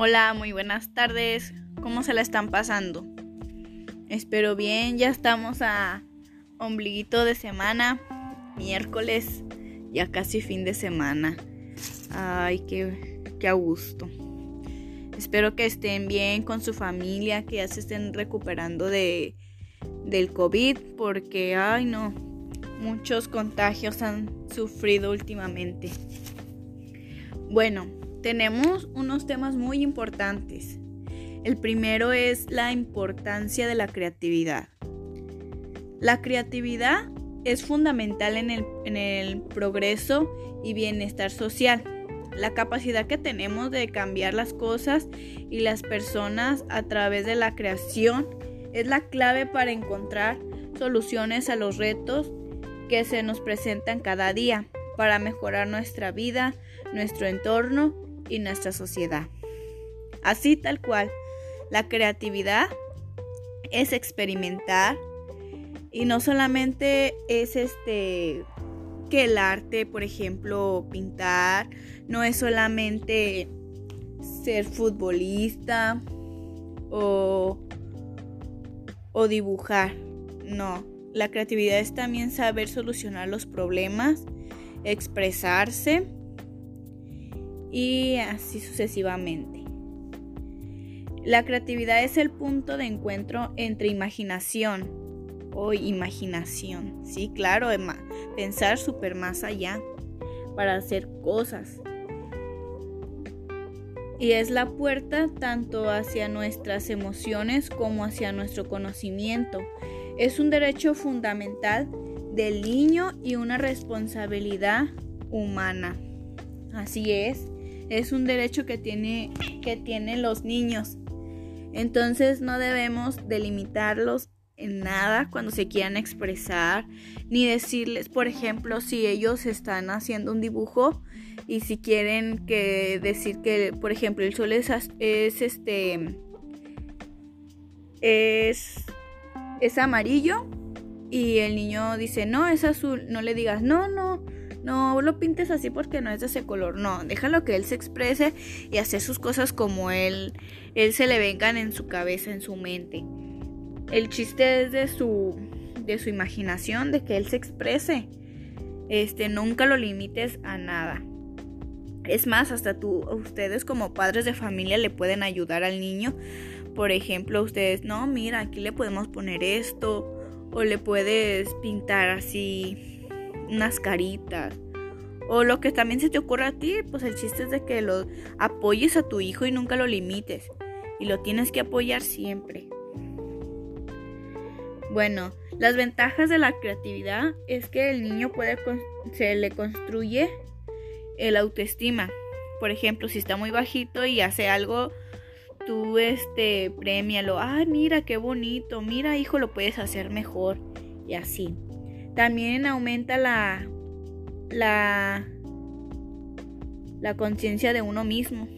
Hola, muy buenas tardes. ¿Cómo se la están pasando? Espero bien, ya estamos a ombliguito de semana, miércoles, ya casi fin de semana. Ay, qué, qué a gusto. Espero que estén bien con su familia, que ya se estén recuperando de, del COVID, porque, ay no, muchos contagios han sufrido últimamente. Bueno, tenemos unos temas muy importantes. El primero es la importancia de la creatividad. La creatividad es fundamental en el, progreso y bienestar social. La capacidad que tenemos de cambiar las cosas y las personas a través de la creación es la clave para encontrar soluciones a los retos que se nos presentan cada día para mejorar nuestra vida, nuestro entorno y nuestra sociedad. Así tal cual, la creatividad es experimentar y no solamente es este que el arte, por ejemplo, pintar, no es solamente ser futbolista o, o dibujar, no. La creatividad es también saber solucionar los problemas, expresarse y así sucesivamente. La creatividad es el punto de encuentro entre imaginación o imaginación, sí, claro, pensar súper más allá para hacer cosas. Y es la puerta tanto hacia nuestras emociones como hacia nuestro conocimiento. Es un derecho fundamental del niño y una responsabilidad humana. Así es es un derecho que, tiene, que tienen los niños. Entonces no debemos delimitarlos en nada cuando se quieran expresar, ni decirles, por ejemplo, si ellos están haciendo un dibujo y si quieren que decir que, por ejemplo, el sol es, es este es es amarillo y el niño dice, "No, es azul." No le digas, "No, no, no lo pintes así porque no es de ese color. No, déjalo que él se exprese y hacer sus cosas como él, él se le vengan en su cabeza, en su mente. El chiste es de su, de su imaginación, de que él se exprese. Este, nunca lo limites a nada. Es más, hasta tú, ustedes como padres de familia le pueden ayudar al niño. Por ejemplo, ustedes, no, mira, aquí le podemos poner esto. O le puedes pintar así unas caritas o lo que también se te ocurra a ti, pues el chiste es de que lo apoyes a tu hijo y nunca lo limites y lo tienes que apoyar siempre. Bueno, las ventajas de la creatividad es que el niño puede se le construye el autoestima. Por ejemplo, si está muy bajito y hace algo, tú este premialo. Ay, mira qué bonito. Mira, hijo, lo puedes hacer mejor y así. También aumenta la, la, la conciencia de uno mismo.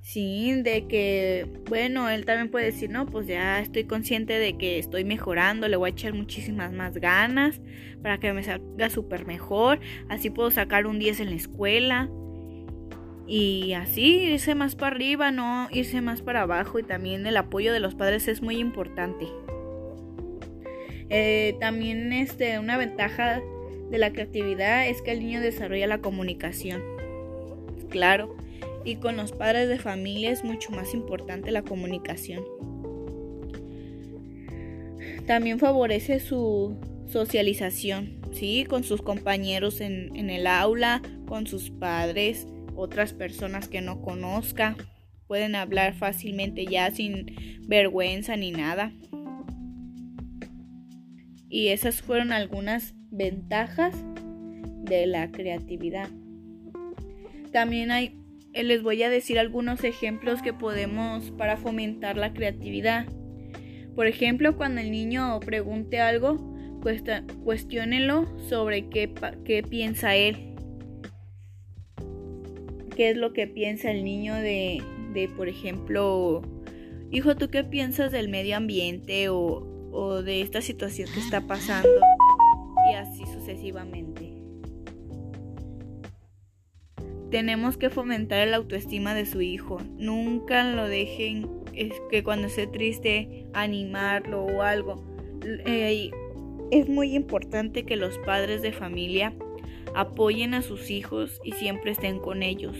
Sí, de que, bueno, él también puede decir, no, pues ya estoy consciente de que estoy mejorando, le voy a echar muchísimas más ganas para que me salga súper mejor, así puedo sacar un 10 en la escuela y así irse más para arriba, no irse más para abajo y también el apoyo de los padres es muy importante. Eh, también este, una ventaja de la creatividad es que el niño desarrolla la comunicación. Claro, y con los padres de familia es mucho más importante la comunicación. También favorece su socialización, ¿sí? Con sus compañeros en, en el aula, con sus padres, otras personas que no conozca. Pueden hablar fácilmente ya sin vergüenza ni nada. Y esas fueron algunas ventajas de la creatividad. También hay, eh, les voy a decir algunos ejemplos que podemos para fomentar la creatividad. Por ejemplo, cuando el niño pregunte algo, cuestiónelo sobre qué, qué piensa él. ¿Qué es lo que piensa el niño de, de, por ejemplo, hijo, ¿tú qué piensas del medio ambiente? O o de esta situación que está pasando y así sucesivamente. tenemos que fomentar la autoestima de su hijo. Nunca lo dejen que cuando esté triste animarlo o algo. Es muy importante que los padres de familia apoyen a sus hijos y siempre estén con ellos.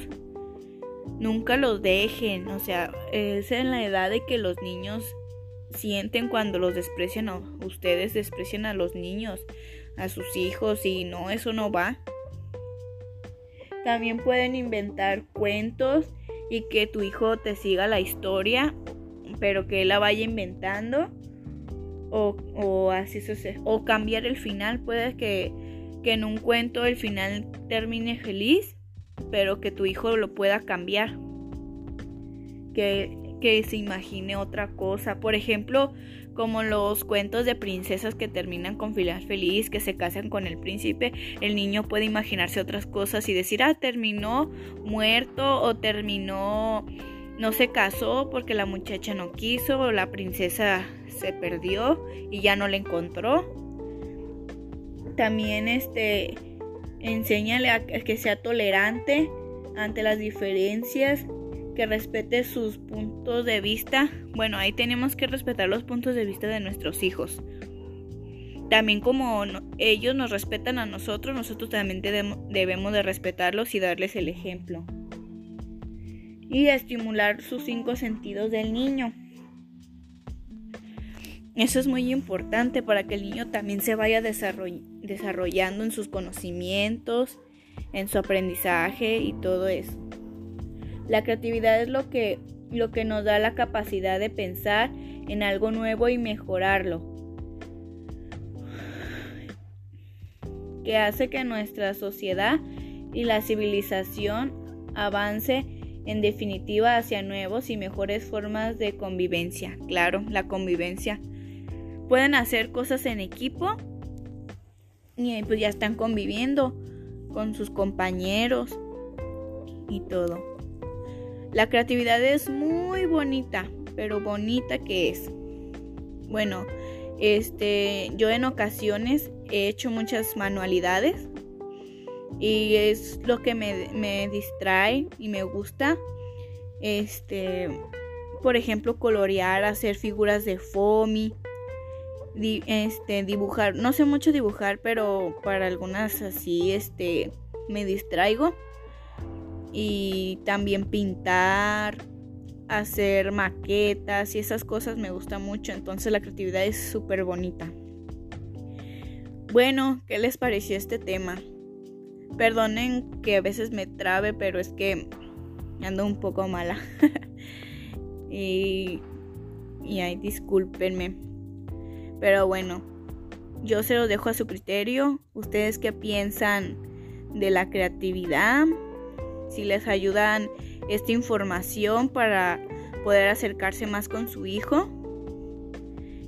Nunca los dejen, o sea, es en la edad de que los niños sienten cuando los desprecian ustedes desprecian a los niños, a sus hijos y no, eso no va. También pueden inventar cuentos y que tu hijo te siga la historia, pero que él la vaya inventando o, o así sucede. O cambiar el final, puede que, que en un cuento el final termine feliz, pero que tu hijo lo pueda cambiar. Que, que se imagine otra cosa. Por ejemplo, como los cuentos de princesas que terminan con final feliz, que se casan con el príncipe, el niño puede imaginarse otras cosas y decir, ah, terminó muerto o terminó, no se casó porque la muchacha no quiso o la princesa se perdió y ya no la encontró. También este, enséñale a que sea tolerante ante las diferencias que respete sus puntos de vista. Bueno, ahí tenemos que respetar los puntos de vista de nuestros hijos. También como ellos nos respetan a nosotros, nosotros también debemos de respetarlos y darles el ejemplo. Y estimular sus cinco sentidos del niño. Eso es muy importante para que el niño también se vaya desarrollando en sus conocimientos, en su aprendizaje y todo eso. La creatividad es lo que, lo que nos da la capacidad de pensar en algo nuevo y mejorarlo. Que hace que nuestra sociedad y la civilización avance en definitiva hacia nuevos y mejores formas de convivencia. Claro, la convivencia. Pueden hacer cosas en equipo y pues ya están conviviendo con sus compañeros y todo. La creatividad es muy bonita, pero bonita que es. Bueno, este, yo en ocasiones he hecho muchas manualidades y es lo que me, distrae y me gusta. Este, por ejemplo, colorear, hacer figuras de foamy, este, dibujar. No sé mucho dibujar, pero para algunas así, este, me distraigo y también pintar, hacer maquetas y esas cosas me gusta mucho, entonces la creatividad es súper bonita. Bueno, ¿qué les pareció este tema? Perdonen que a veces me trabe, pero es que ando un poco mala. y, y ay, discúlpenme. Pero bueno, yo se los dejo a su criterio. ¿Ustedes qué piensan de la creatividad? Si les ayudan esta información para poder acercarse más con su hijo.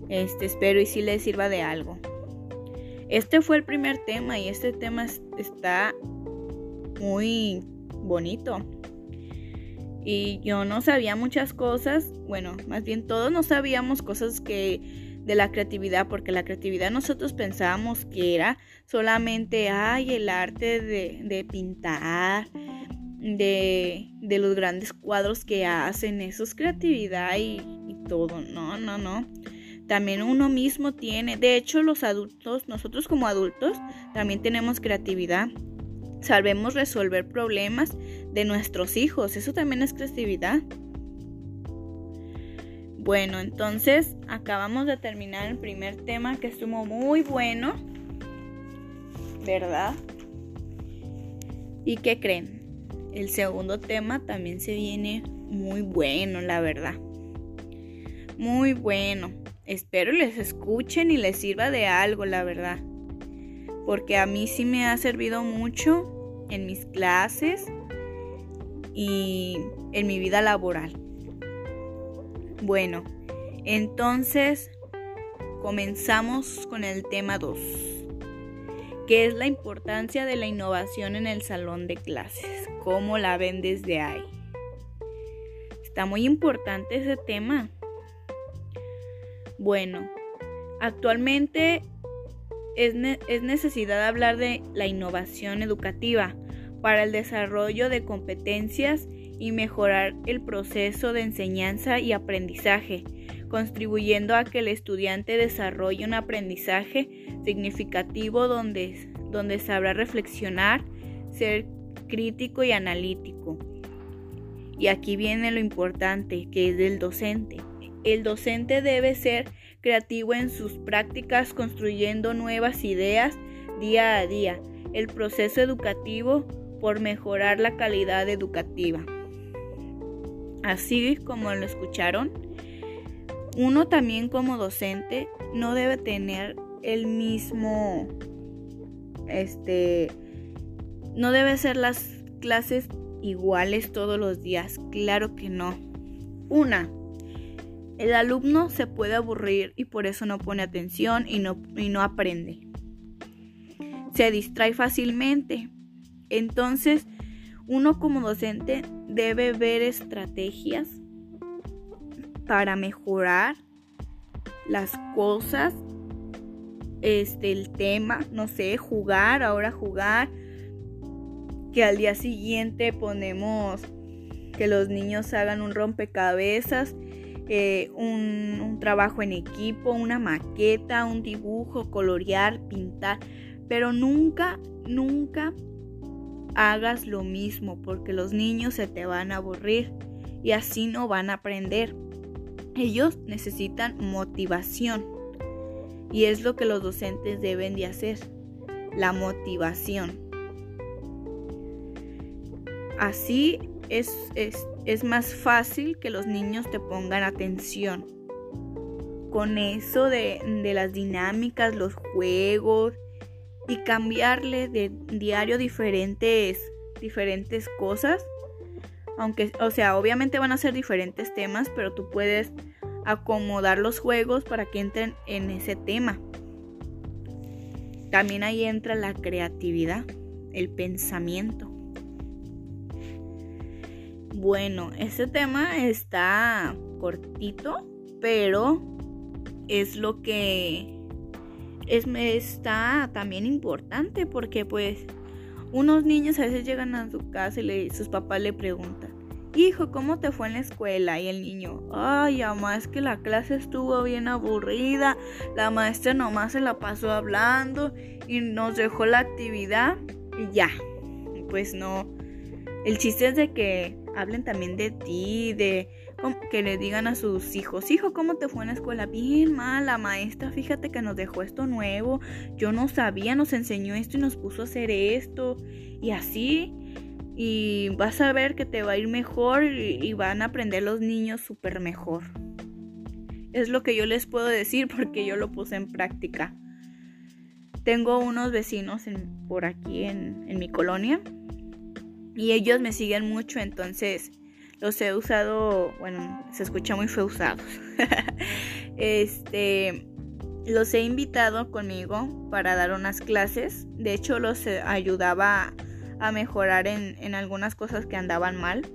Este, espero y si les sirva de algo. Este fue el primer tema y este tema está muy bonito. Y yo no sabía muchas cosas, bueno, más bien todos no sabíamos cosas que de la creatividad, porque la creatividad nosotros pensábamos que era solamente, ay, el arte de, de pintar, de, de los grandes cuadros que hacen, eso es creatividad y, y todo, no, no, no. También uno mismo tiene, de hecho los adultos, nosotros como adultos también tenemos creatividad. Sabemos resolver problemas de nuestros hijos, eso también es creatividad. Bueno, entonces acabamos de terminar el primer tema que estuvo muy bueno, ¿verdad? ¿Y qué creen? El segundo tema también se viene muy bueno, la verdad. Muy bueno. Espero les escuchen y les sirva de algo, la verdad. Porque a mí sí me ha servido mucho en mis clases y en mi vida laboral. Bueno, entonces comenzamos con el tema 2, que es la importancia de la innovación en el salón de clases cómo la ven desde ahí. Está muy importante ese tema. Bueno, actualmente es, es necesidad hablar de la innovación educativa para el desarrollo de competencias y mejorar el proceso de enseñanza y aprendizaje, contribuyendo a que el estudiante desarrolle un aprendizaje significativo donde, donde sabrá reflexionar, ser crítico y analítico. Y aquí viene lo importante, que es del docente. El docente debe ser creativo en sus prácticas, construyendo nuevas ideas día a día. El proceso educativo por mejorar la calidad educativa. Así como lo escucharon, uno también como docente no debe tener el mismo, este, no debe ser las clases iguales todos los días, claro que no. Una, el alumno se puede aburrir y por eso no pone atención y no, y no aprende. Se distrae fácilmente. Entonces, uno como docente debe ver estrategias para mejorar las cosas, este, el tema, no sé, jugar, ahora jugar, que al día siguiente ponemos que los niños hagan un rompecabezas, eh, un, un trabajo en equipo, una maqueta, un dibujo, colorear, pintar, pero nunca, nunca hagas lo mismo porque los niños se te van a aburrir y así no van a aprender. Ellos necesitan motivación y es lo que los docentes deben de hacer, la motivación. Así es, es, más fácil que los niños te pongan atención. Con eso de, de las dinámicas, los juegos, y cambiarle de diario diferentes, diferentes cosas. Aunque, o sea, obviamente van a ser diferentes temas, pero tú puedes acomodar los juegos para que entren en ese tema. También ahí entra la creatividad, el pensamiento. Bueno, ese tema está cortito, pero es lo que es, está también importante porque pues unos niños a veces llegan a su casa y sus papás le preguntan, hijo, ¿cómo te fue en la escuela? Y el niño, ay, mamá, es que la clase estuvo bien aburrida, la maestra nomás se la pasó hablando y nos dejó la actividad y ya. Pues no. El chiste es de que hablen también de ti, de que le digan a sus hijos, hijo, ¿cómo te fue en la escuela? Bien mal, la maestra, fíjate que nos dejó esto nuevo, yo no sabía, nos enseñó esto y nos puso a hacer esto, y así, y vas a ver que te va a ir mejor y, van a aprender los niños súper mejor. Es lo que yo les puedo decir porque yo lo puse en práctica. Tengo unos vecinos por aquí en, mi colonia y ellos me siguen mucho, entonces los he usado, bueno, se escucha muy feo usados. este, los he invitado conmigo para dar unas clases. De hecho, los ayudaba a mejorar en, en algunas cosas que andaban mal.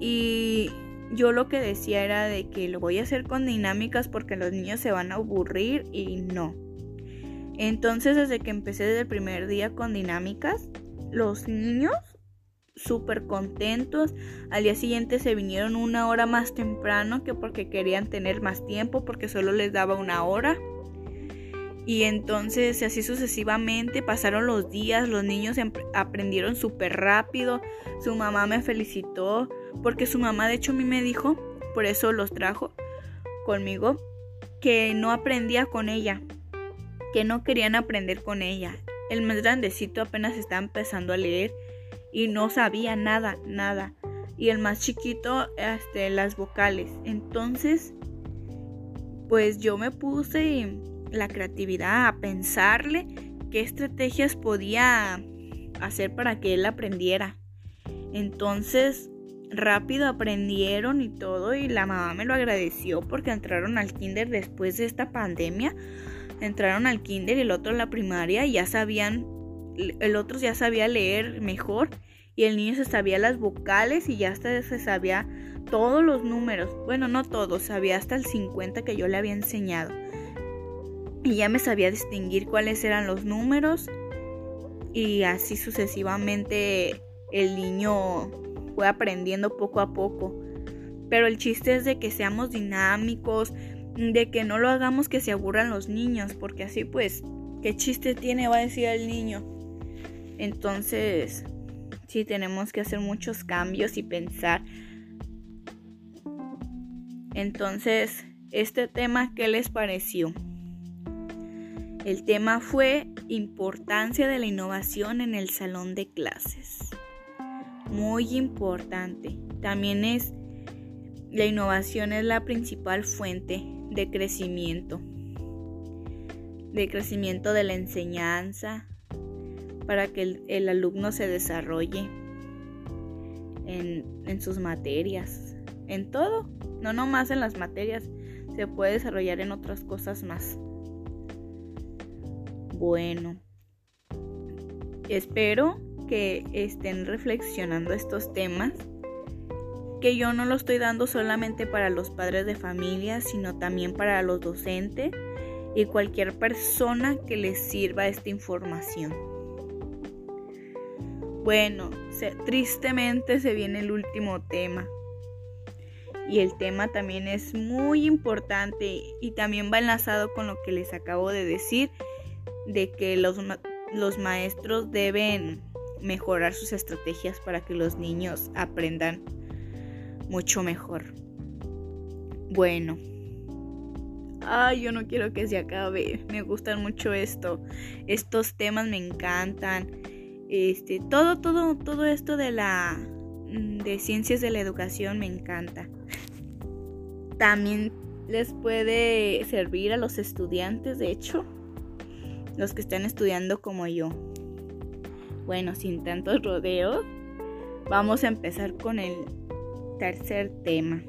Y yo lo que decía era de que lo voy a hacer con dinámicas porque los niños se van a aburrir y no. Entonces, desde que empecé desde el primer día con dinámicas, los niños súper contentos. Al día siguiente se vinieron una hora más temprano que porque querían tener más tiempo porque solo les daba una hora. Y entonces así sucesivamente pasaron los días, los niños aprendieron súper rápido, su mamá me felicitó porque su mamá de hecho a mí me dijo, por eso los trajo conmigo, que no aprendía con ella, que no querían aprender con ella. El más grandecito apenas está empezando a leer y no sabía nada, nada. Y el más chiquito, este, las vocales. Entonces, pues yo me puse la creatividad a pensarle qué estrategias podía hacer para que él aprendiera. Entonces, rápido aprendieron y todo y la mamá me lo agradeció porque entraron al kinder después de esta pandemia. Entraron al kinder y el otro a la primaria y ya sabían el otro ya sabía leer mejor y el niño se sabía las vocales y ya hasta se sabía todos los números. Bueno, no todos, sabía hasta el 50 que yo le había enseñado. Y ya me sabía distinguir cuáles eran los números. y así sucesivamente el niño fue aprendiendo poco a poco. Pero el chiste es de que seamos dinámicos, de que no lo hagamos que se aburran los niños, porque así pues, ¿qué chiste tiene? Va a decir el niño. Entonces, sí tenemos que hacer muchos cambios y pensar. Entonces, este tema, ¿qué les pareció? El tema fue importancia de la innovación en el salón de clases. Muy importante. También es la innovación es la principal fuente de crecimiento. De crecimiento de la enseñanza para que el, alumno se desarrolle en, sus materias. En todo. No nomás en las materias. Se puede desarrollar en otras cosas más. Bueno, espero que estén reflexionando estos temas, que yo no lo estoy dando solamente para los padres de familia, sino también para los docentes y cualquier persona que les sirva esta información. Bueno, tristemente se viene el último tema. Y el tema también es muy importante y también va enlazado con lo que les acabo de decir de que los, los maestros deben mejorar sus estrategias para que los niños aprendan mucho mejor. Bueno. Ay, yo no quiero que se acabe. Me gustan mucho esto. Estos temas me encantan. Este, todo, todo, todo esto de la de ciencias de la educación me encanta. También les puede servir a los estudiantes, de hecho, los que están estudiando como yo. Bueno, sin tantos rodeos, vamos a empezar con el tercer tema.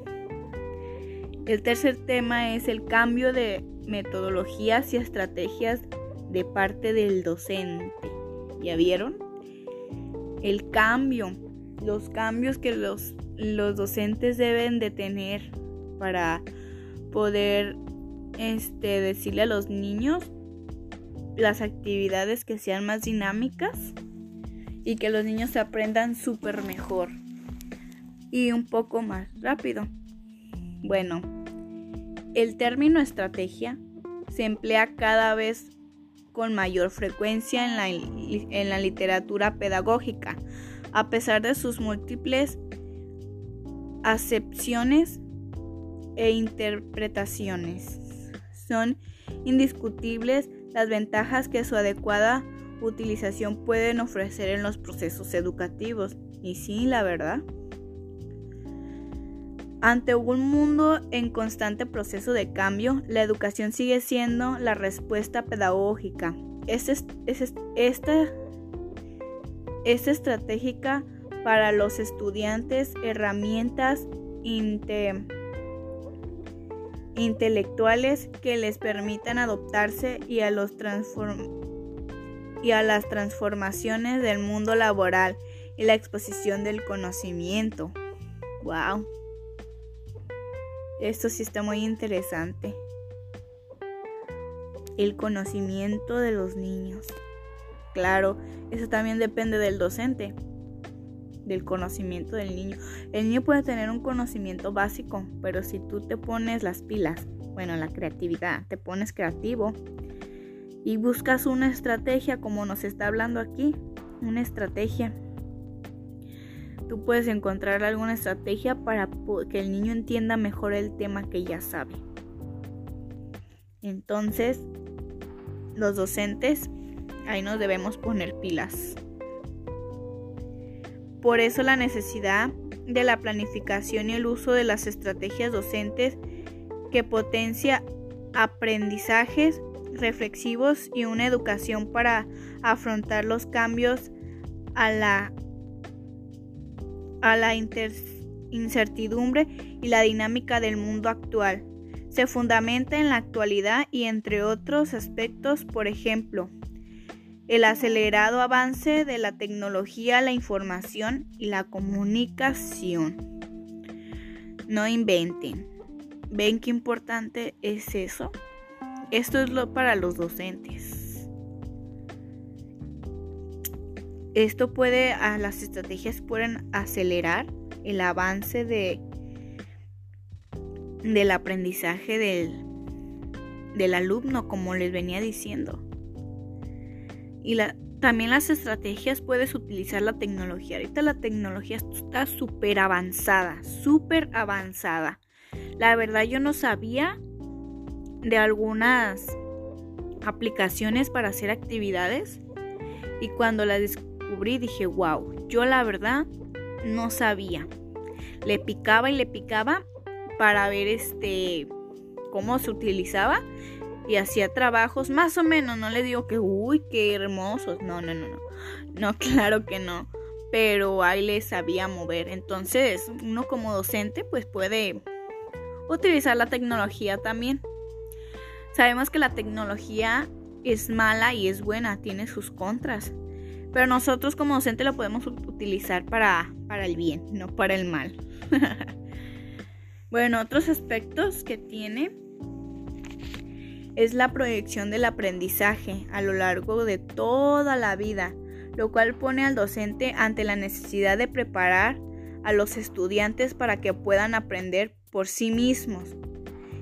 El tercer tema es el cambio de metodologías y estrategias de parte del docente. ¿Ya vieron? El cambio, los cambios que los, los docentes deben de tener para poder este, decirle a los niños las actividades que sean más dinámicas y que los niños se aprendan súper mejor y un poco más rápido. Bueno, el término estrategia se emplea cada vez con mayor frecuencia en la, en la literatura pedagógica, a pesar de sus múltiples acepciones e interpretaciones. Son indiscutibles las ventajas que su adecuada utilización pueden ofrecer en los procesos educativos. Y sí, la verdad. Ante un mundo en constante proceso de cambio, la educación sigue siendo la respuesta pedagógica. Es, esta, es estratégica para los estudiantes herramientas inte intelectuales que les permitan adoptarse y a, y a las transformaciones del mundo laboral y la exposición del conocimiento. ¡Wow! Esto sí está muy interesante. El conocimiento de los niños. Claro, eso también depende del docente del conocimiento del niño. El niño puede tener un conocimiento básico, pero si tú te pones las pilas, bueno, la creatividad, te pones creativo y buscas una estrategia como nos está hablando aquí, una estrategia. Tú puedes encontrar alguna estrategia para que el niño entienda mejor el tema que ya sabe. Entonces, los docentes, ahí nos debemos poner pilas. Por eso la necesidad de la planificación y el uso de las estrategias docentes que potencia aprendizajes reflexivos y una educación para afrontar los cambios a la, a la incertidumbre y la dinámica del mundo actual. Se fundamenta en la actualidad y entre otros aspectos, por ejemplo, el acelerado avance de la tecnología, la información y la comunicación. No inventen. ¿Ven qué importante es eso? Esto es lo para los docentes. esto puede, las estrategias pueden acelerar el avance de, del aprendizaje del, del alumno, como les venía diciendo. Y la, también las estrategias puedes utilizar la tecnología. Ahorita la tecnología está súper avanzada, súper avanzada. La verdad yo no sabía de algunas aplicaciones para hacer actividades y cuando las descubrí dije, wow, yo la verdad no sabía. Le picaba y le picaba para ver este cómo se utilizaba y hacía trabajos más o menos, no le digo que uy, qué hermosos, no, no, no, no. No, claro que no, pero ahí le sabía mover. Entonces, uno como docente pues puede utilizar la tecnología también. Sabemos que la tecnología es mala y es buena, tiene sus contras. Pero nosotros como docente lo podemos utilizar para, para el bien, no para el mal. bueno, otros aspectos que tiene es la proyección del aprendizaje a lo largo de toda la vida, lo cual pone al docente ante la necesidad de preparar a los estudiantes para que puedan aprender por sí mismos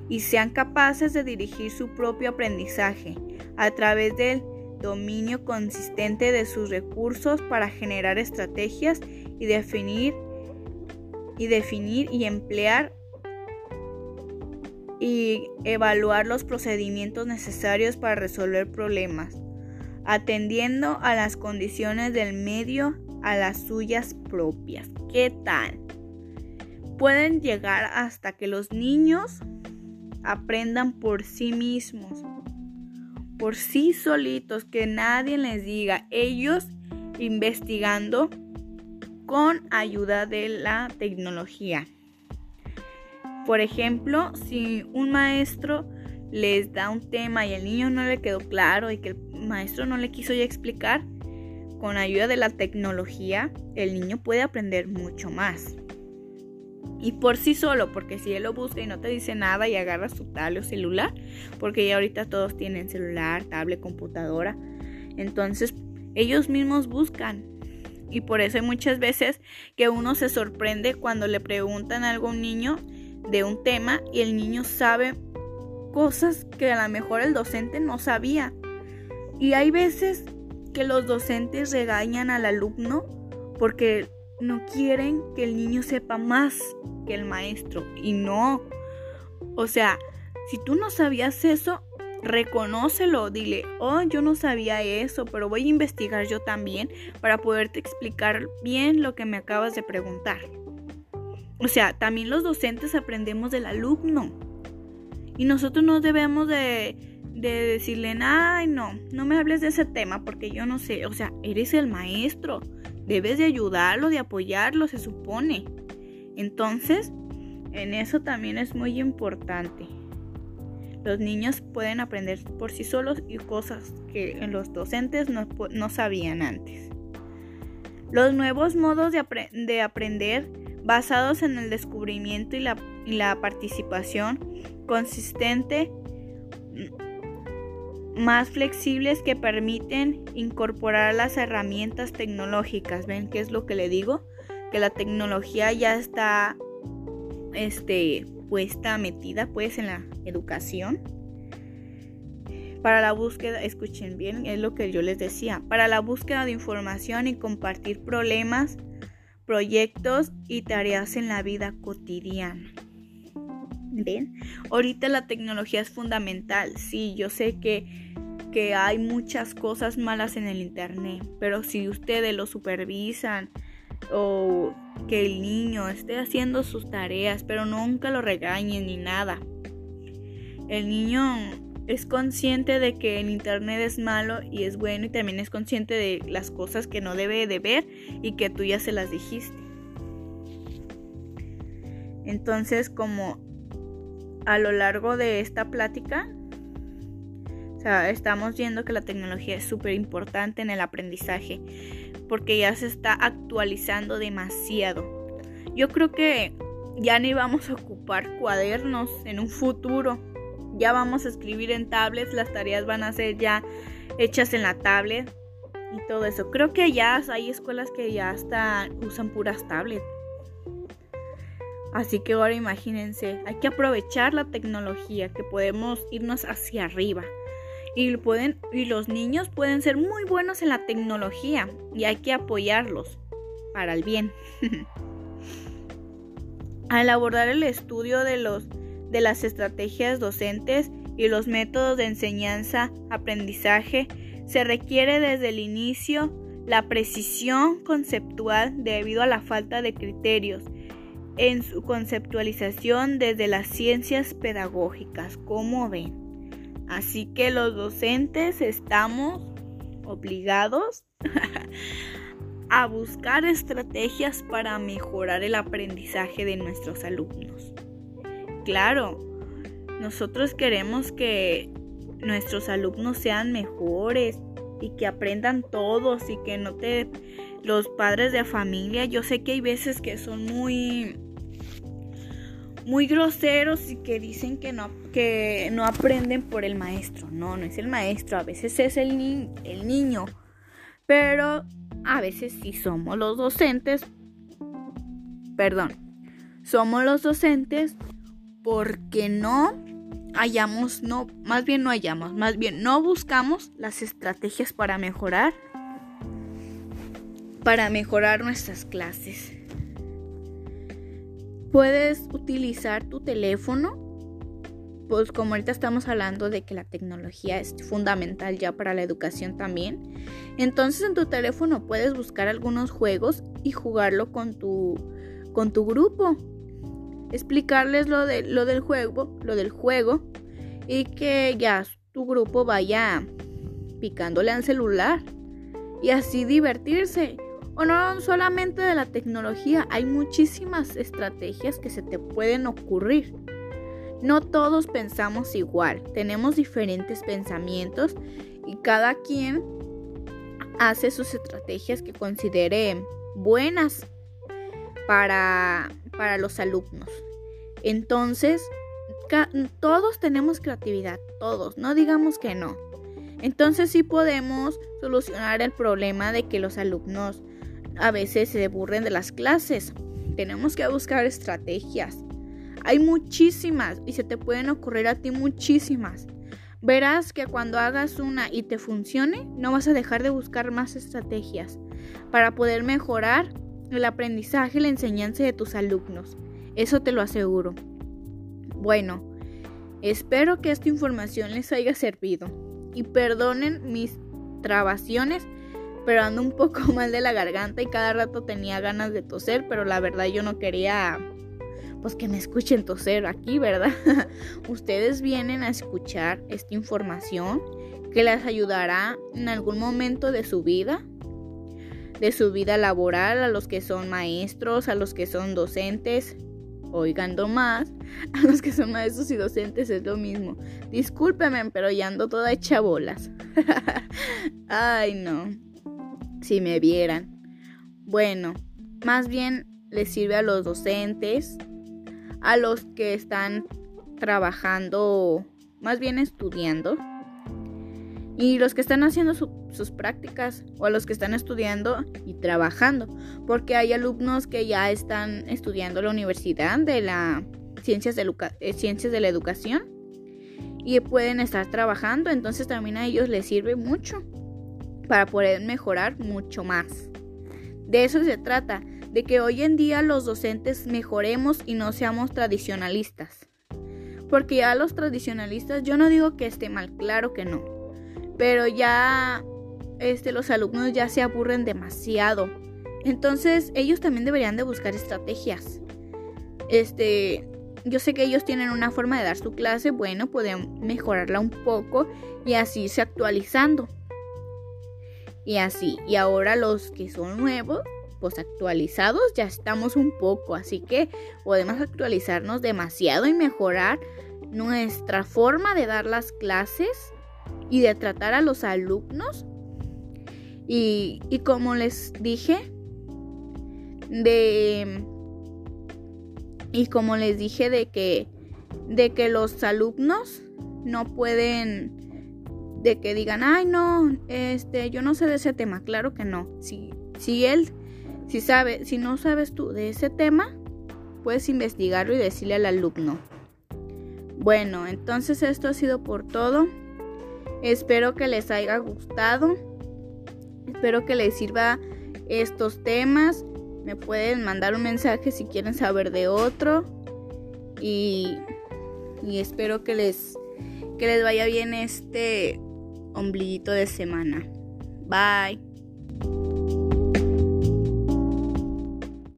y sean capaces de dirigir su propio aprendizaje a través del dominio consistente de sus recursos para generar estrategias y definir y definir y emplear y evaluar los procedimientos necesarios para resolver problemas, atendiendo a las condiciones del medio a las suyas propias. ¿Qué tal? Pueden llegar hasta que los niños aprendan por sí mismos, por sí solitos, que nadie les diga, ellos investigando con ayuda de la tecnología. Por ejemplo, si un maestro les da un tema y el niño no le quedó claro y que el maestro no le quiso ya explicar, con ayuda de la tecnología el niño puede aprender mucho más. Y por sí solo, porque si él lo busca y no te dice nada y agarra su tablet o celular, porque ya ahorita todos tienen celular, tablet, computadora, entonces ellos mismos buscan. Y por eso hay muchas veces que uno se sorprende cuando le preguntan algo a un niño de un tema y el niño sabe cosas que a lo mejor el docente no sabía. Y hay veces que los docentes regañan al alumno porque no quieren que el niño sepa más que el maestro. Y no. O sea, si tú no sabías eso, reconócelo, dile, oh, yo no sabía eso, pero voy a investigar yo también para poderte explicar bien lo que me acabas de preguntar. O sea, también los docentes aprendemos del alumno. Y nosotros no debemos de, decirle, ay, no, no me hables de ese tema porque yo no sé. O sea, eres el maestro. Debes de ayudarlo, de apoyarlo, se supone. Entonces, en eso también es muy importante. Los niños pueden aprender por sí solos y cosas que los docentes no, no sabían antes. Los nuevos modos de, de aprender basados en el descubrimiento y la, participación consistente, más flexibles que permiten incorporar las herramientas tecnológicas. ¿Ven qué es lo que le digo? Que la tecnología ya está este, puesta, metida pues en la educación. Para la búsqueda, escuchen bien, es lo que yo les decía, para la búsqueda de información y compartir problemas, proyectos y tareas en la vida cotidiana. ¿Ven? Ahorita la tecnología es fundamental. Sí, yo sé que, que hay muchas cosas malas en el Internet, pero si ustedes lo supervisan o que el niño esté haciendo sus tareas, pero nunca lo regañen ni nada. El niño es consciente de que el internet es malo y es bueno y también es consciente de las cosas que no debe de ver y que tú ya se las dijiste. Entonces, como a lo largo de esta plática, estamos viendo que la tecnología es súper importante en el aprendizaje porque ya se está actualizando demasiado. Yo creo que ya ni vamos a ocupar cuadernos en un futuro ya vamos a escribir en tablets, las tareas van a ser ya hechas en la tablet. y todo eso. Creo que ya hay escuelas que ya hasta usan puras tablets. Así que ahora imagínense, hay que aprovechar la tecnología, que podemos irnos hacia arriba. Y, pueden, y los niños pueden ser muy buenos en la tecnología y hay que apoyarlos para el bien. Al abordar el estudio de, los, de las estrategias docentes y los métodos de enseñanza, aprendizaje, se requiere desde el inicio la precisión conceptual debido a la falta de criterios en su conceptualización desde las ciencias pedagógicas, como ven. Así que los docentes estamos obligados a buscar estrategias para mejorar el aprendizaje de nuestros alumnos. Claro, nosotros queremos que nuestros alumnos sean mejores y que aprendan todos y que no te los padres de familia, yo sé que hay veces que son muy muy groseros y que dicen que no que no aprenden por el maestro. No, no es el maestro, a veces es el, el niño. Pero a veces sí somos los docentes. Perdón. Somos los docentes porque no hayamos, no, más bien no hayamos, más bien no buscamos las estrategias para mejorar para mejorar nuestras clases. Puedes utilizar tu teléfono, pues como ahorita estamos hablando de que la tecnología es fundamental ya para la educación también. Entonces en tu teléfono puedes buscar algunos juegos y jugarlo con tu con tu grupo. Explicarles lo de lo del juego, lo del juego y que ya tu grupo vaya picándole al celular y así divertirse. O no solamente de la tecnología, hay muchísimas estrategias que se te pueden ocurrir. No todos pensamos igual, tenemos diferentes pensamientos y cada quien hace sus estrategias que considere buenas para, para los alumnos. Entonces, todos tenemos creatividad, todos, no digamos que no. Entonces sí podemos solucionar el problema de que los alumnos a veces se aburren de las clases. Tenemos que buscar estrategias. Hay muchísimas y se te pueden ocurrir a ti muchísimas. Verás que cuando hagas una y te funcione, no vas a dejar de buscar más estrategias para poder mejorar el aprendizaje y la enseñanza de tus alumnos. Eso te lo aseguro. Bueno, espero que esta información les haya servido y perdonen mis trabaciones pero ando un poco mal de la garganta y cada rato tenía ganas de toser, pero la verdad yo no quería pues que me escuchen toser aquí, ¿verdad? Ustedes vienen a escuchar esta información que les ayudará en algún momento de su vida, de su vida laboral, a los que son maestros, a los que son docentes, oigando más, a los que son maestros y docentes es lo mismo. Discúlpenme, pero ya ando toda hecha bolas. Ay, no si me vieran. Bueno, más bien les sirve a los docentes, a los que están trabajando, más bien estudiando, y los que están haciendo sus prácticas, o los que están estudiando y trabajando, porque hay alumnos que ya están estudiando la universidad de la ciencias de, eh, ciencias de la educación y pueden estar trabajando, entonces también a ellos les sirve mucho para poder mejorar mucho más. De eso se trata, de que hoy en día los docentes mejoremos y no seamos tradicionalistas. Porque ya los tradicionalistas, yo no digo que esté mal, claro que no. Pero ya este, los alumnos ya se aburren demasiado. Entonces ellos también deberían de buscar estrategias. Este, yo sé que ellos tienen una forma de dar su clase, bueno, pueden mejorarla un poco y así se actualizando y así. Y ahora los que son nuevos, pues actualizados ya estamos un poco, así que podemos actualizarnos demasiado y mejorar nuestra forma de dar las clases y de tratar a los alumnos. Y, y como les dije, de... Y como les dije de que, de que los alumnos no pueden de que digan, ay no, este, yo no sé de ese tema. Claro que no. Si, si él, si sabe, si no sabes tú de ese tema, puedes investigarlo y decirle al alumno. Bueno, entonces esto ha sido por todo. Espero que les haya gustado. Espero que les sirva estos temas. Me pueden mandar un mensaje si quieren saber de otro. Y, y espero que les, que les vaya bien este ombliguito de semana. Bye.